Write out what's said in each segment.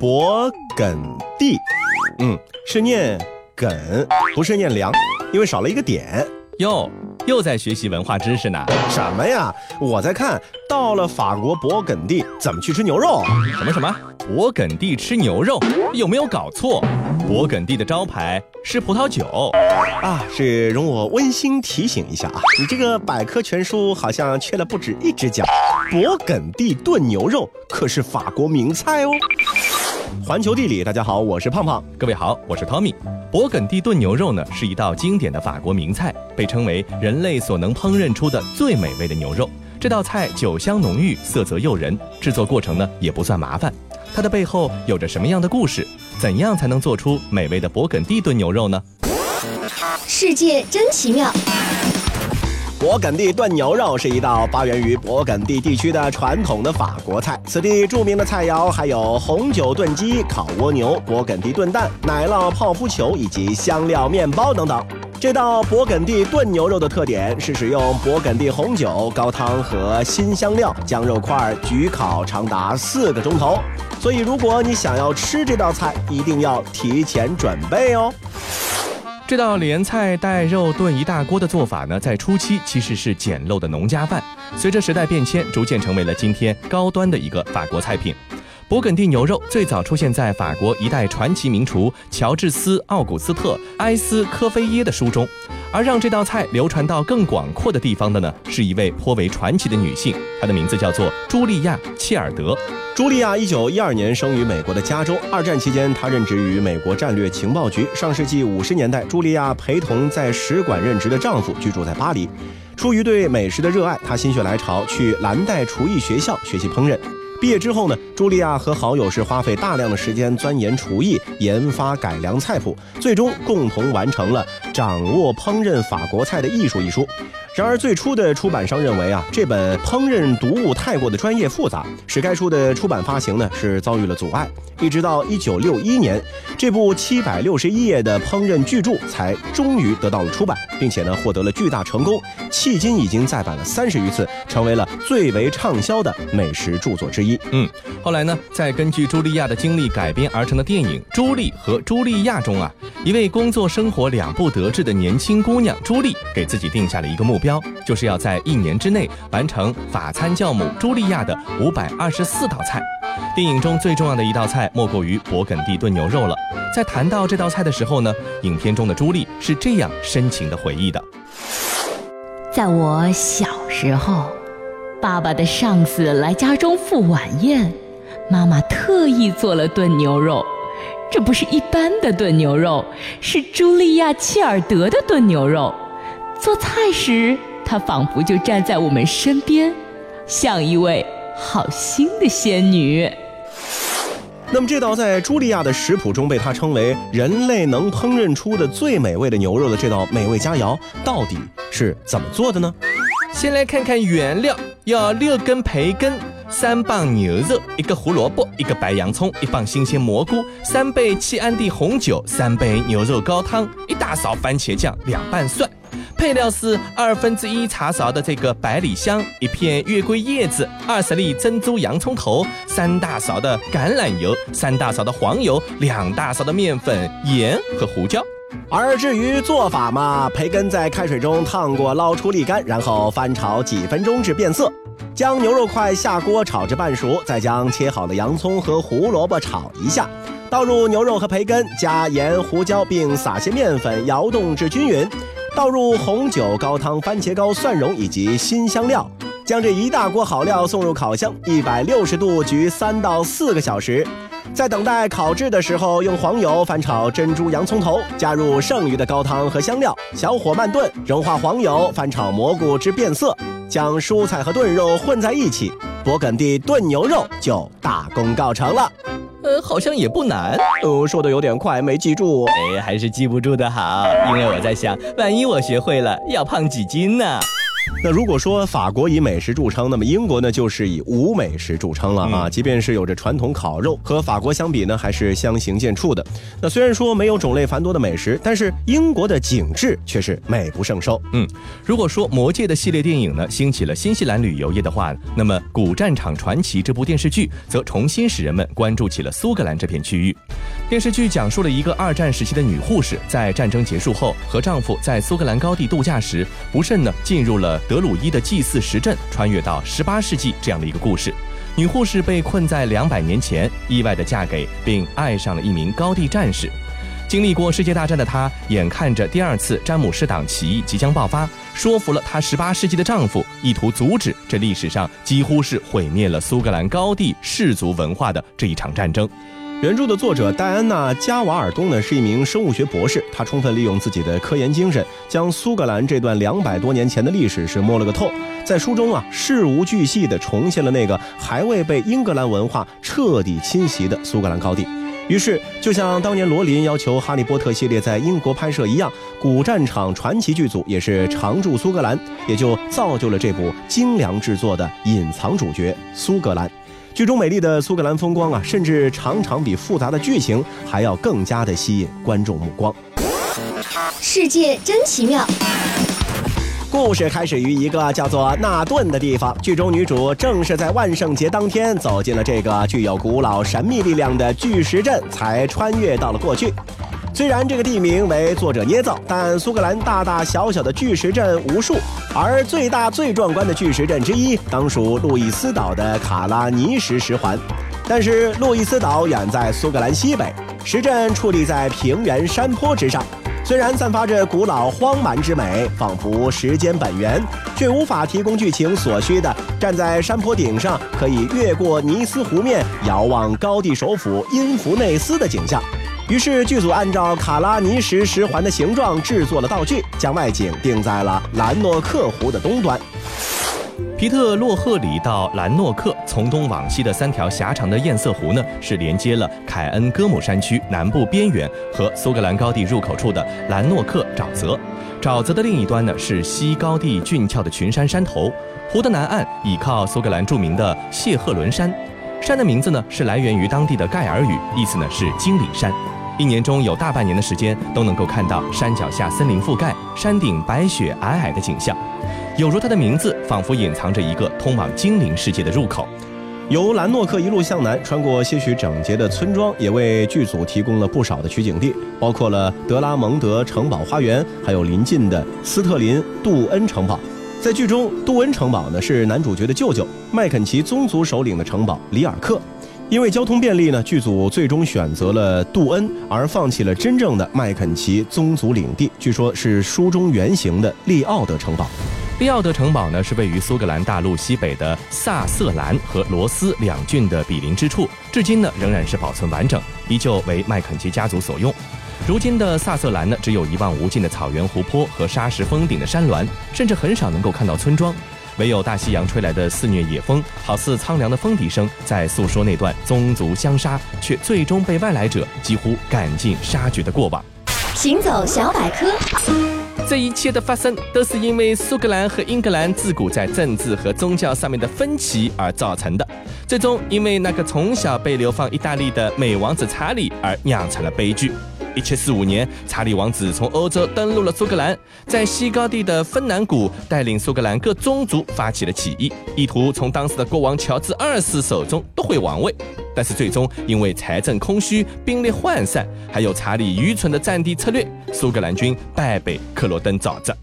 勃艮第，嗯，是念艮，不是念粮，因为少了一个点。哟，又在学习文化知识呢。什么呀？我在看到了法国勃艮第怎么去吃牛肉？什么什么？勃艮第吃牛肉？有没有搞错？勃艮第的招牌是葡萄酒啊！是容我温馨提醒一下啊，你这个百科全书好像缺了不止一只脚。勃艮第炖牛肉可是法国名菜哦。环球地理，大家好，我是胖胖。各位好，我是 Tommy。勃艮第炖牛肉呢，是一道经典的法国名菜，被称为人类所能烹饪出的最美味的牛肉。这道菜酒香浓郁，色泽诱人，制作过程呢也不算麻烦。它的背后有着什么样的故事？怎样才能做出美味的勃艮第炖牛肉呢？世界真奇妙。勃艮第炖牛肉是一道发源于勃艮第地区的传统的法国菜。此地著名的菜肴还有红酒炖鸡、烤蜗牛、勃艮第炖蛋、奶酪泡芙球以及香料面包等等。这道勃艮第炖牛肉的特点是使用勃艮第红酒、高汤和新香料将肉块焗烤长达四个钟头。所以，如果你想要吃这道菜，一定要提前准备哦。这道连菜带肉炖一大锅的做法呢，在初期其实是简陋的农家饭，随着时代变迁，逐渐成为了今天高端的一个法国菜品。勃艮第牛肉最早出现在法国一代传奇名厨乔治斯·奥古斯特·埃斯科菲耶的书中，而让这道菜流传到更广阔的地方的呢，是一位颇为传奇的女性，她的名字叫做茱莉亚·切尔德。茱莉亚一九一二年生于美国的加州。二战期间，她任职于美国战略情报局。上世纪五十年代，茱莉亚陪同在使馆任职的丈夫居住在巴黎。出于对美食的热爱，她心血来潮去蓝带厨艺学校学习烹饪。毕业之后呢，茱莉亚和好友是花费大量的时间钻研厨艺，研发改良菜谱，最终共同完成了《掌握烹饪法国菜的艺术》一书。然而，最初的出版商认为啊，这本烹饪读物太过的专业复杂，使该书的出版发行呢是遭遇了阻碍。一直到一九六一年，这部七百六十一页的烹饪巨著才终于得到了出版，并且呢获得了巨大成功，迄今已经再版了三十余次，成为了最为畅销的美食著作之一。嗯，后来呢，在根据茱莉亚的经历改编而成的电影《朱莉和茱莉亚》中啊，一位工作生活两不得得志的年轻姑娘朱莉，给自己定下了一个目标。就是要在一年之内完成法餐教母茱莉亚的五百二十四道菜。电影中最重要的一道菜莫过于勃艮第炖牛肉了。在谈到这道菜的时候呢，影片中的朱莉是这样深情的回忆的：在我小时候，爸爸的上司来家中赴晚宴，妈妈特意做了炖牛肉。这不是一般的炖牛肉，是茱莉亚·切尔德的炖牛肉。做菜时，她仿佛就站在我们身边，像一位好心的仙女。那么，这道在茱莉亚的食谱中被她称为人类能烹饪出的最美味的牛肉的这道美味佳肴，到底是怎么做的呢？先来看看原料：要六根培根，三磅牛肉，一个胡萝卜，一个白洋葱，一磅新鲜蘑菇，三杯契安蒂红酒，三杯牛肉高汤，一大勺番茄酱，两瓣蒜。配料是二分之一茶勺的这个百里香，一片月桂叶子，二十粒珍珠洋葱头，三大勺的橄榄油，三大勺的黄油，两大勺的面粉、盐和胡椒。而至于做法嘛，培根在开水中烫过，捞出沥干，然后翻炒几分钟至变色，将牛肉块下锅炒至半熟，再将切好的洋葱和胡萝卜炒一下，倒入牛肉和培根，加盐、胡椒，并撒些面粉，摇动至均匀。倒入红酒、高汤、番茄膏、蒜蓉以及新香料，将这一大锅好料送入烤箱，一百六十度焗三到四个小时。在等待烤制的时候，用黄油翻炒珍珠洋葱头，加入剩余的高汤和香料，小火慢炖，融化黄油，翻炒蘑菇至变色，将蔬菜和炖肉混在一起，勃艮第炖牛肉就大功告成了。呃，好像也不难。呃，说的有点快，没记住。哎，还是记不住的好，因为我在想，万一我学会了，要胖几斤呢？那如果说法国以美食著称，那么英国呢就是以无美食著称了啊。即便是有着传统烤肉，和法国相比呢，还是相形见绌的。那虽然说没有种类繁多的美食，但是英国的景致却是美不胜收。嗯，如果说《魔戒》的系列电影呢兴起了新西兰旅游业的话，那么《古战场传奇》这部电视剧则重新使人们关注起了苏格兰这片区域。电视剧讲述了一个二战时期的女护士，在战争结束后和丈夫在苏格兰高地度假时，不慎呢进入了德鲁伊的祭祀石阵，穿越到十八世纪这样的一个故事。女护士被困在两百年前，意外的嫁给并爱上了一名高地战士。经历过世界大战的她，眼看着第二次詹姆士党起义即将爆发，说服了她十八世纪的丈夫，意图阻止这历史上几乎是毁灭了苏格兰高地氏族文化的这一场战争。原著的作者戴安娜·加瓦尔东呢是一名生物学博士，他充分利用自己的科研精神，将苏格兰这段两百多年前的历史是摸了个透。在书中啊，事无巨细地重现了那个还未被英格兰文化彻底侵袭的苏格兰高地。于是，就像当年罗琳要求《哈利波特》系列在英国拍摄一样，《古战场传奇》剧组也是常驻苏格兰，也就造就了这部精良制作的隐藏主角苏格兰。剧中美丽的苏格兰风光啊，甚至常常比复杂的剧情还要更加的吸引观众目光。世界真奇妙。故事开始于一个叫做纳顿的地方。剧中女主正是在万圣节当天走进了这个具有古老神秘力量的巨石阵，才穿越到了过去。虽然这个地名为作者捏造，但苏格兰大大小小的巨石阵无数，而最大最壮观的巨石阵之一，当属路易斯岛的卡拉尼什石环。但是路易斯岛远在苏格兰西北，石阵矗立在平原山坡之上，虽然散发着古老荒蛮之美，仿佛时间本源，却无法提供剧情所需的站在山坡顶上可以越过尼斯湖面遥望高地首府因弗内斯的景象。于是剧组按照卡拉尼什石环的形状制作了道具，将外景定在了兰诺克湖的东端。皮特洛赫里到兰诺克，从东往西的三条狭长的堰塞湖呢，是连接了凯恩戈姆山区南部边缘和苏格兰高地入口处的兰诺克沼泽。沼泽的另一端呢，是西高地俊俏的群山山头。湖的南岸倚靠苏格兰著名的谢赫伦山，山的名字呢是来源于当地的盖尔语，意思呢是精灵山。一年中有大半年的时间都能够看到山脚下森林覆盖、山顶白雪皑皑的景象，有如它的名字，仿佛隐藏着一个通往精灵世界的入口。由兰诺克一路向南，穿过些许整洁的村庄，也为剧组提供了不少的取景地，包括了德拉蒙德城堡花园，还有邻近的斯特林杜恩城堡。在剧中，杜恩城堡呢是男主角的舅舅麦肯齐宗族首领的城堡里尔克。因为交通便利呢，剧组最终选择了杜恩，而放弃了真正的麦肯齐宗族领地，据说是书中原型的利奥德城堡。利奥德城堡呢，是位于苏格兰大陆西北的萨瑟兰和罗斯两郡的比邻之处，至今呢仍然是保存完整，依旧为麦肯齐家族所用。如今的萨瑟兰呢，只有一望无尽的草原、湖泊和沙石峰顶的山峦，甚至很少能够看到村庄。唯有大西洋吹来的肆虐野风，好似苍凉的风笛声，在诉说那段宗族相杀，却最终被外来者几乎赶尽杀绝的过往。行走小百科，这一切的发生，都是因为苏格兰和英格兰自古在政治和宗教上面的分歧而造成的，最终因为那个从小被流放意大利的美王子查理而酿成了悲剧。一七四五年，查理王子从欧洲登陆了苏格兰，在西高地的芬兰谷带领苏格兰各宗族发起了起义，意图从当时的国王乔治二世手中夺回王位。但是最终因为财政空虚、兵力涣散，还有查理愚蠢的战地策略，苏格兰军败北克罗登沼泽。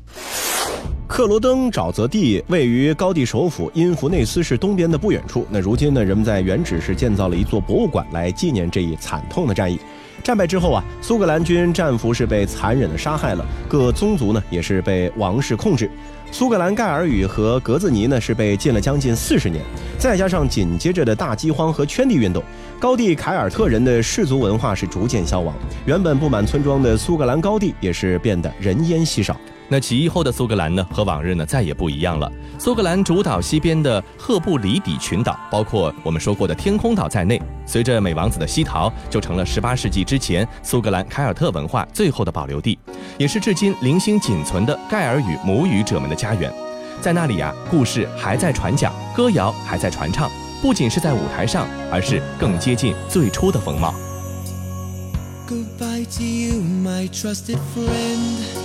克罗登沼泽地位于高地首府因弗内斯市东边的不远处。那如今呢，人们在原址是建造了一座博物馆来纪念这一惨痛的战役。战败之后啊，苏格兰军战俘是被残忍的杀害了，各宗族呢也是被王室控制。苏格兰盖尔语和格子尼呢是被禁了将近四十年，再加上紧接着的大饥荒和圈地运动，高地凯尔特人的氏族文化是逐渐消亡，原本布满村庄的苏格兰高地也是变得人烟稀少。那起义后的苏格兰呢，和往日呢再也不一样了。苏格兰主岛西边的赫布里底群岛，包括我们说过的天空岛在内，随着美王子的西逃，就成了18世纪之前苏格兰凯尔特文化最后的保留地，也是至今零星仅存的盖尔语母语者们的家园。在那里啊，故事还在传讲，歌谣还在传唱，不仅是在舞台上，而是更接近最初的风貌。Goodbye to you, my trusted friend.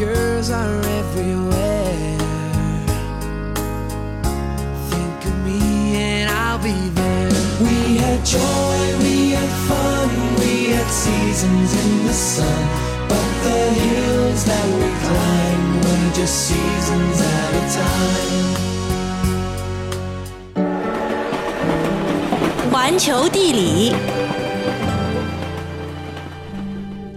girls are everywhere. Think of me and I'll be there. We had joy, we had fun, we had seasons in the sun. But the hills that we climbed were just seasons at a time. 环球地理，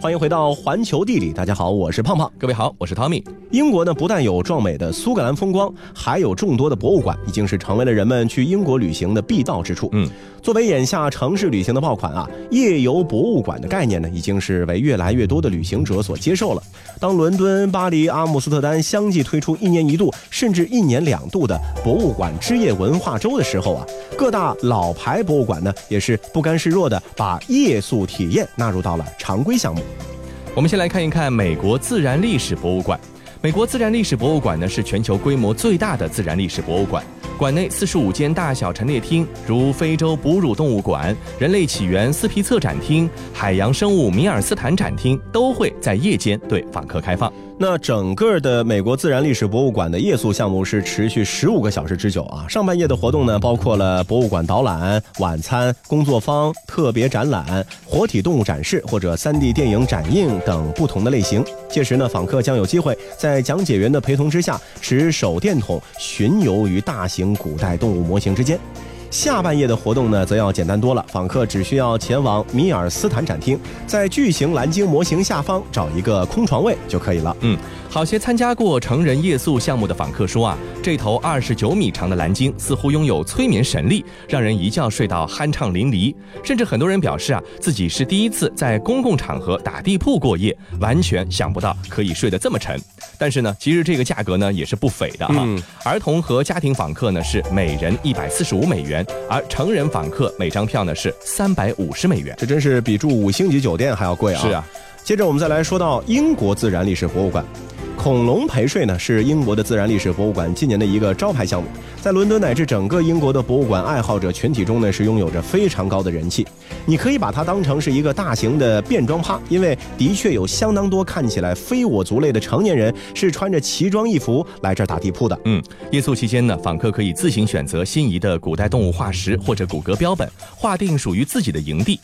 欢迎回到环球地理，大家好，我是胖胖。各位好，我是 Tommy。英国呢，不但有壮美的苏格兰风光，还有众多的博物馆，已经是成为了人们去英国旅行的必到之处。嗯，作为眼下城市旅行的爆款啊，夜游博物馆的概念呢，已经是为越来越多的旅行者所接受了。当伦敦、巴黎、阿姆斯特丹相继推出一年一度甚至一年两度的博物馆之夜文化周的时候啊，各大老牌博物馆呢，也是不甘示弱的把夜宿体验纳入到了常规项目。我们先来看一看美国自然历史博物馆。美国自然历史博物馆呢是全球规模最大的自然历史博物馆，馆内四十五间大小陈列厅，如非洲哺乳动物馆、人类起源斯皮策展厅、海洋生物米尔斯坦展厅，都会在夜间对访客开放。那整个的美国自然历史博物馆的夜宿项目是持续十五个小时之久啊。上半夜的活动呢，包括了博物馆导览、晚餐、工作坊、特别展览、活体动物展示或者 3D 电影展映等不同的类型。届时呢，访客将有机会在讲解员的陪同之下，持手电筒巡游于大型古代动物模型之间。下半夜的活动呢，则要简单多了。访客只需要前往米尔斯坦展厅，在巨型蓝鲸模型下方找一个空床位就可以了。嗯，好些参加过成人夜宿项目的访客说啊，这头二十九米长的蓝鲸似乎拥有催眠神力，让人一觉睡到酣畅淋漓。甚至很多人表示啊，自己是第一次在公共场合打地铺过夜，完全想不到可以睡得这么沉。但是呢，其实这个价格呢也是不菲的哈。嗯儿童和家庭访客呢是每人一百四十五美元，而成人访客每张票呢是三百五十美元。这真是比住五星级酒店还要贵啊！是啊，接着我们再来说到英国自然历史博物馆。恐龙陪睡呢是英国的自然历史博物馆今年的一个招牌项目，在伦敦乃至整个英国的博物馆爱好者群体中呢是拥有着非常高的人气。你可以把它当成是一个大型的变装趴，因为的确有相当多看起来非我族类的成年人是穿着奇装异服来这儿打地铺的。嗯，夜宿期间呢，访客可以自行选择心仪的古代动物化石或者骨骼标本，划定属于自己的营地。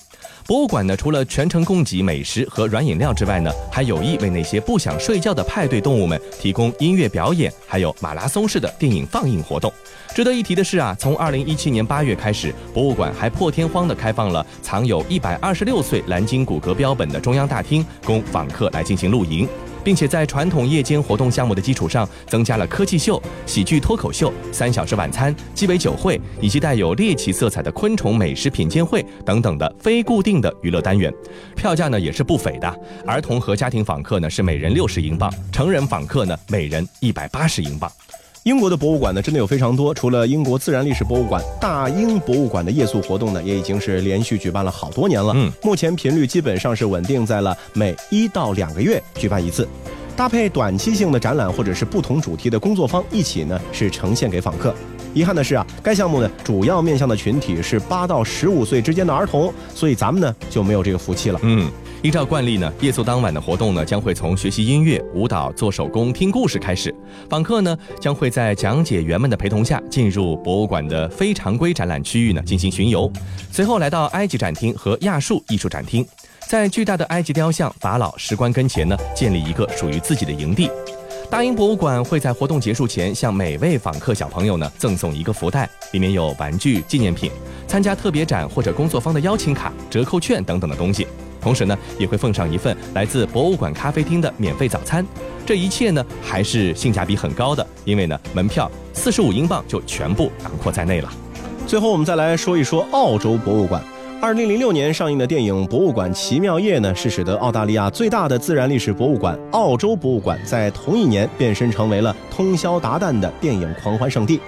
博物馆呢，除了全程供给美食和软饮料之外呢，还有意为那些不想睡觉的派对动物们提供音乐表演，还有马拉松式的电影放映活动。值得一提的是啊，从二零一七年八月开始，博物馆还破天荒地开放了藏有一百二十六岁蓝鲸骨骼标本的中央大厅，供访客来进行露营。并且在传统夜间活动项目的基础上，增加了科技秀、喜剧脱口秀、三小时晚餐、鸡尾酒会，以及带有猎奇色彩的昆虫美食品鉴会等等的非固定的娱乐单元。票价呢也是不菲的，儿童和家庭访客呢是每人六十英镑，成人访客呢每人一百八十英镑。英国的博物馆呢，真的有非常多。除了英国自然历史博物馆，大英博物馆的夜宿活动呢，也已经是连续举办了好多年了。嗯，目前频率基本上是稳定在了每一到两个月举办一次，搭配短期性的展览或者是不同主题的工作坊一起呢，是呈现给访客。遗憾的是啊，该项目呢主要面向的群体是八到十五岁之间的儿童，所以咱们呢就没有这个福气了。嗯，依照惯例呢，夜宿当晚的活动呢将会从学习音乐、舞蹈、做手工、听故事开始。访客呢将会在讲解员们的陪同下进入博物馆的非常规展览区域呢进行巡游，随后来到埃及展厅和亚述艺术展厅，在巨大的埃及雕像法老石棺跟前呢建立一个属于自己的营地。大英博物馆会在活动结束前向每位访客小朋友呢赠送一个福袋，里面有玩具、纪念品、参加特别展或者工作坊的邀请卡、折扣券等等的东西。同时呢，也会奉上一份来自博物馆咖啡厅的免费早餐。这一切呢，还是性价比很高的，因为呢，门票四十五英镑就全部囊括在内了。最后，我们再来说一说澳洲博物馆。二零零六年上映的电影《博物馆奇妙夜》呢，是使得澳大利亚最大的自然历史博物馆——澳洲博物馆，在同一年变身成为了通宵达旦的电影狂欢圣地。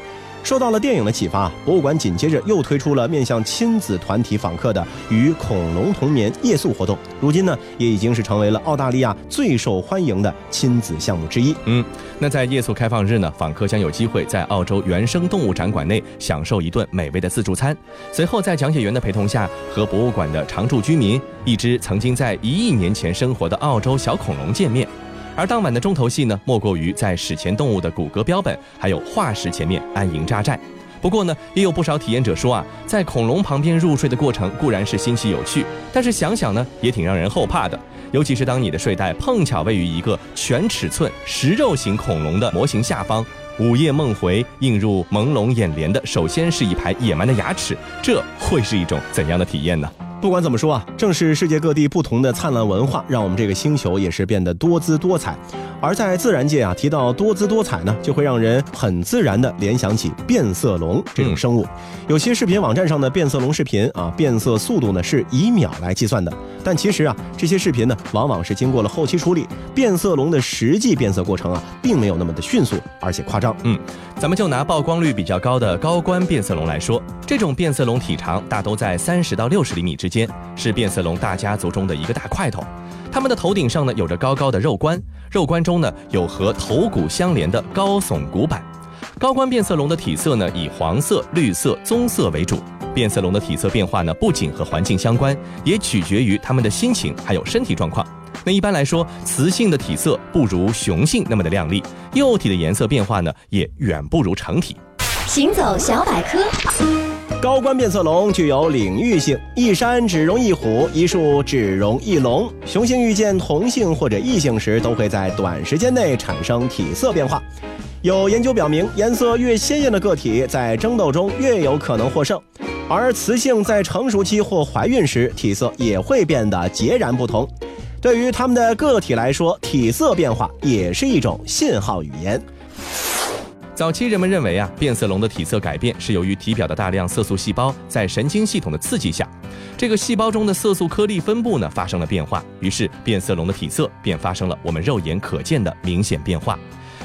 受到了电影的启发，博物馆紧接着又推出了面向亲子团体访客的“与恐龙同眠”夜宿活动。如今呢，也已经是成为了澳大利亚最受欢迎的亲子项目之一。嗯，那在夜宿开放日呢，访客将有机会在澳洲原生动物展馆内享受一顿美味的自助餐，随后在讲解员的陪同下，和博物馆的常住居民、一只曾经在一亿年前生活的澳洲小恐龙见面。而当晚的重头戏呢，莫过于在史前动物的骨骼标本还有化石前面安营扎寨。不过呢，也有不少体验者说啊，在恐龙旁边入睡的过程固然是新奇有趣，但是想想呢，也挺让人后怕的。尤其是当你的睡袋碰巧位于一个全尺寸食肉型恐龙的模型下方，午夜梦回映入朦胧眼帘的，首先是一排野蛮的牙齿，这会是一种怎样的体验呢？不管怎么说啊，正是世界各地不同的灿烂文化，让我们这个星球也是变得多姿多彩。而在自然界啊，提到多姿多彩呢，就会让人很自然的联想起变色龙这种生物。有些视频网站上的变色龙视频啊，变色速度呢是以秒来计算的，但其实啊，这些视频呢往往是经过了后期处理，变色龙的实际变色过程啊，并没有那么的迅速，而且夸张。嗯，咱们就拿曝光率比较高的高冠变色龙来说，这种变色龙体长大都在三十到六十厘米之间，间是变色龙大家族中的一个大块头。它们的头顶上呢有着高高的肉冠，肉冠中呢有和头骨相连的高耸骨板。高冠变色龙的体色呢以黄色、绿色、棕色为主。变色龙的体色变化呢不仅和环境相关，也取决于它们的心情还有身体状况。那一般来说，雌性的体色不如雄性那么的亮丽，幼体的颜色变化呢也远不如成体。行走小百科。高冠变色龙具有领域性，一山只容一虎，一树只容一龙。雄性遇见同性或者异性时，都会在短时间内产生体色变化。有研究表明，颜色越鲜艳的个体在争斗中越有可能获胜，而雌性在成熟期或怀孕时，体色也会变得截然不同。对于它们的个体来说，体色变化也是一种信号语言。早期人们认为啊，变色龙的体色改变是由于体表的大量色素细胞在神经系统的刺激下，这个细胞中的色素颗粒分布呢发生了变化，于是变色龙的体色便发生了我们肉眼可见的明显变化。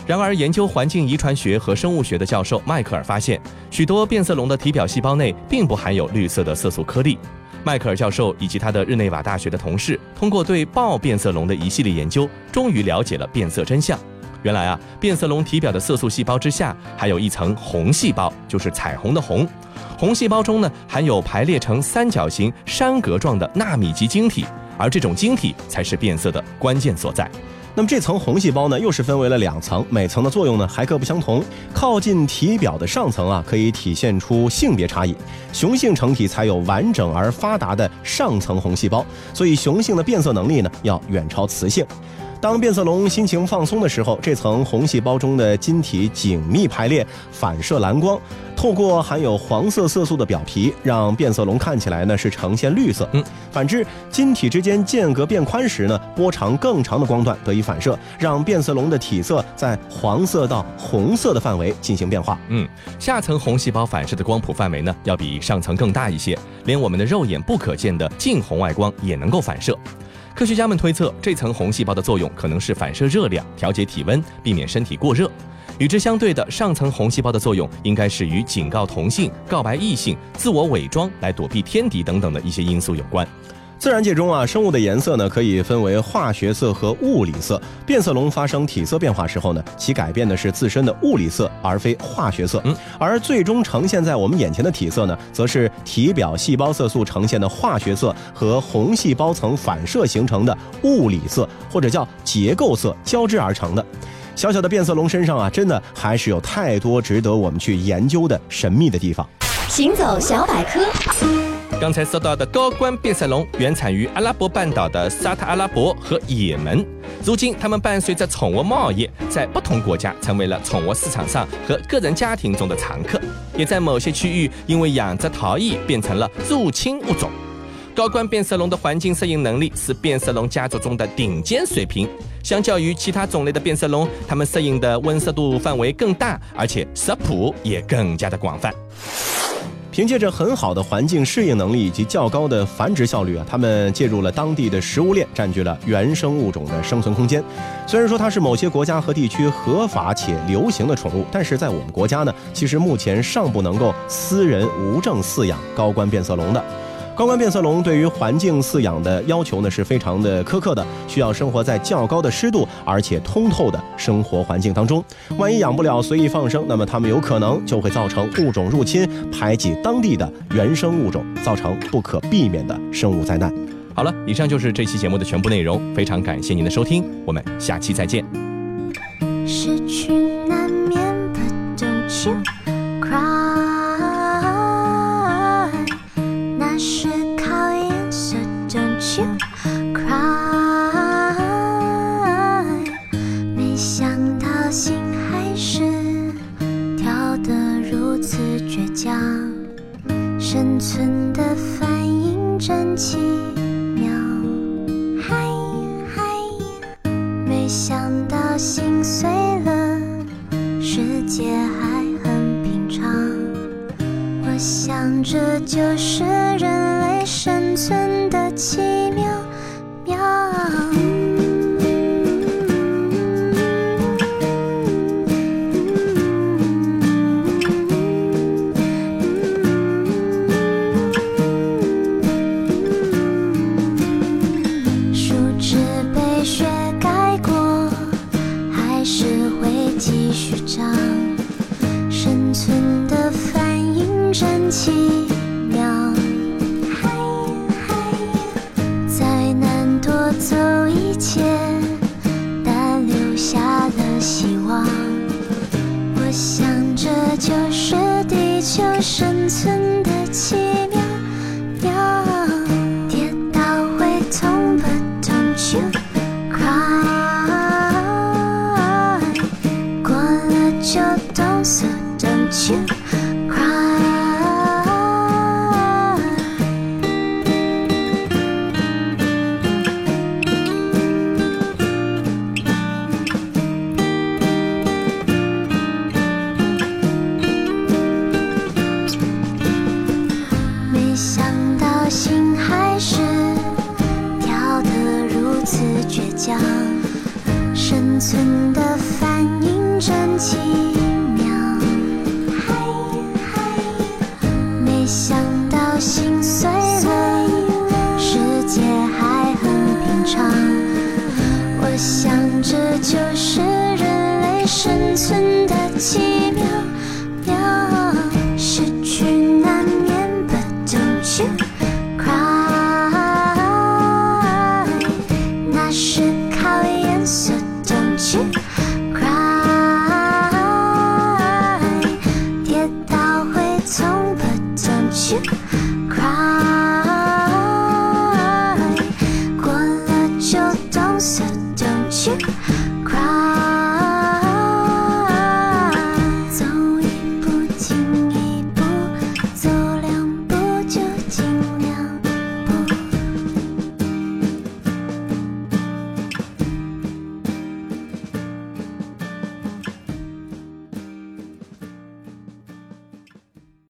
然而，研究环境遗传学和生物学的教授迈克尔发现，许多变色龙的体表细胞内并不含有绿色的色素颗粒。迈克尔教授以及他的日内瓦大学的同事，通过对豹变色龙的一系列研究，终于了解了变色真相。原来啊，变色龙体表的色素细胞之下还有一层红细胞，就是彩虹的红。红细胞中呢含有排列成三角形山格状的纳米级晶体，而这种晶体才是变色的关键所在。那么这层红细胞呢，又是分为了两层，每层的作用呢还各不相同。靠近体表的上层啊，可以体现出性别差异，雄性成体才有完整而发达的上层红细胞，所以雄性的变色能力呢要远超雌性。当变色龙心情放松的时候，这层红细胞中的晶体紧密排列，反射蓝光，透过含有黄色色素的表皮，让变色龙看起来呢是呈现绿色。嗯，反之，晶体之间间隔变宽时呢，波长更长的光段得以反射，让变色龙的体色在黄色到红色的范围进行变化。嗯，下层红细胞反射的光谱范围呢，要比上层更大一些，连我们的肉眼不可见的近红外光也能够反射。科学家们推测，这层红细胞的作用可能是反射热量、调节体温，避免身体过热。与之相对的，上层红细胞的作用应该是与警告同性、告白异性、自我伪装来躲避天敌等等的一些因素有关。自然界中啊，生物的颜色呢可以分为化学色和物理色。变色龙发生体色变化时候呢，其改变的是自身的物理色，而非化学色。嗯，而最终呈现在我们眼前的体色呢，则是体表细胞色素呈现的化学色和红细胞层反射形成的物理色，或者叫结构色交织而成的。小小的变色龙身上啊，真的还是有太多值得我们去研究的神秘的地方。行走小百科。刚才说到的高冠变色龙原产于阿拉伯半岛的沙特阿拉伯和也门，如今它们伴随着宠物贸易，在不同国家成为了宠物市场上和个人家庭中的常客，也在某些区域因为养殖逃逸变成了入侵物种。高冠变色龙的环境适应能力是变色龙家族中的顶尖水平。相较于其他种类的变色龙，它们适应的温湿度范围更大，而且食谱也更加的广泛。凭借着很好的环境适应能力以及较高的繁殖效率啊，它们介入了当地的食物链，占据了原生物种的生存空间。虽然说它是某些国家和地区合法且流行的宠物，但是在我们国家呢，其实目前尚不能够私人无证饲养高冠变色龙的。高冠变色龙对于环境饲养的要求呢是非常的苛刻的，需要生活在较高的湿度而且通透的生活环境当中。万一养不了随意放生，那么它们有可能就会造成物种入侵，排挤当地的原生物种，造成不可避免的生物灾难。好了，以上就是这期节目的全部内容，非常感谢您的收听，我们下期再见。失去